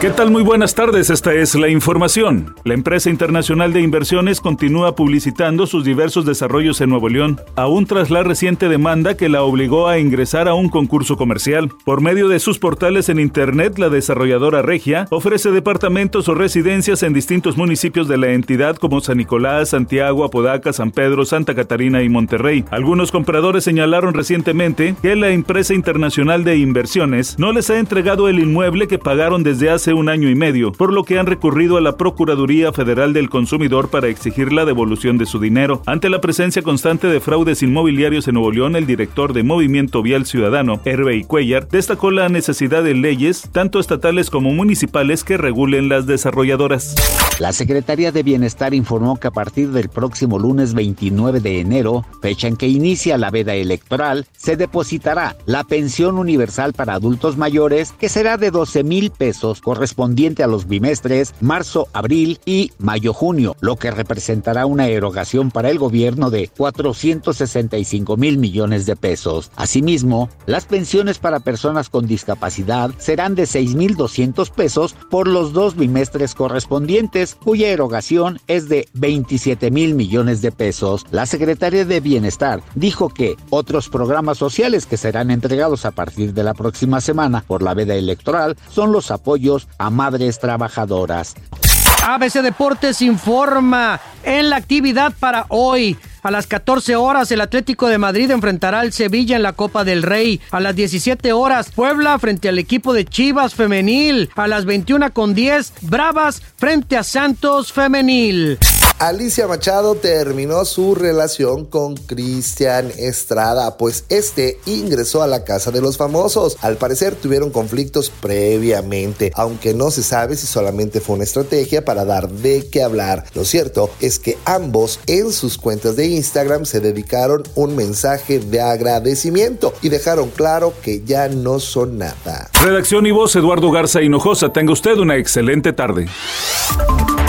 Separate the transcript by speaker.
Speaker 1: ¿Qué tal? Muy buenas tardes, esta es la información. La empresa internacional de inversiones continúa publicitando sus diversos desarrollos en Nuevo León, aún tras la reciente demanda que la obligó a ingresar a un concurso comercial. Por medio de sus portales en Internet, la desarrolladora Regia ofrece departamentos o residencias en distintos municipios de la entidad como San Nicolás, Santiago, Apodaca, San Pedro, Santa Catarina y Monterrey. Algunos compradores señalaron recientemente que la empresa internacional de inversiones no les ha entregado el inmueble que pagaron desde hace un año y medio, por lo que han recurrido a la Procuraduría Federal del Consumidor para exigir la devolución de su dinero. Ante la presencia constante de fraudes inmobiliarios en Nuevo León, el director de Movimiento Vial Ciudadano, Hervey Cuellar, destacó la necesidad de leyes, tanto estatales como municipales, que regulen las desarrolladoras.
Speaker 2: La Secretaría de Bienestar informó que a partir del próximo lunes 29 de enero, fecha en que inicia la veda electoral, se depositará la pensión universal para adultos mayores, que será de 12 mil pesos, correspondiente a los bimestres marzo, abril y mayo-junio, lo que representará una erogación para el gobierno de 465 mil millones de pesos. Asimismo, las pensiones para personas con discapacidad serán de 6 mil 200 pesos por los dos bimestres correspondientes cuya erogación es de 27 mil millones de pesos. La Secretaría de Bienestar dijo que otros programas sociales que serán entregados a partir de la próxima semana por la veda electoral son los a madres trabajadoras.
Speaker 3: ABC Deportes informa en la actividad para hoy. A las 14 horas el Atlético de Madrid enfrentará al Sevilla en la Copa del Rey. A las 17 horas Puebla frente al equipo de Chivas Femenil. A las 21 con 10 Bravas frente a Santos Femenil.
Speaker 4: Alicia Machado terminó su relación con Cristian Estrada, pues este ingresó a la casa de los famosos. Al parecer tuvieron conflictos previamente, aunque no se sabe si solamente fue una estrategia para dar de qué hablar. Lo cierto es que ambos en sus cuentas de Instagram se dedicaron un mensaje de agradecimiento y dejaron claro que ya no son nada.
Speaker 1: Redacción y voz Eduardo Garza Hinojosa, tenga usted una excelente tarde.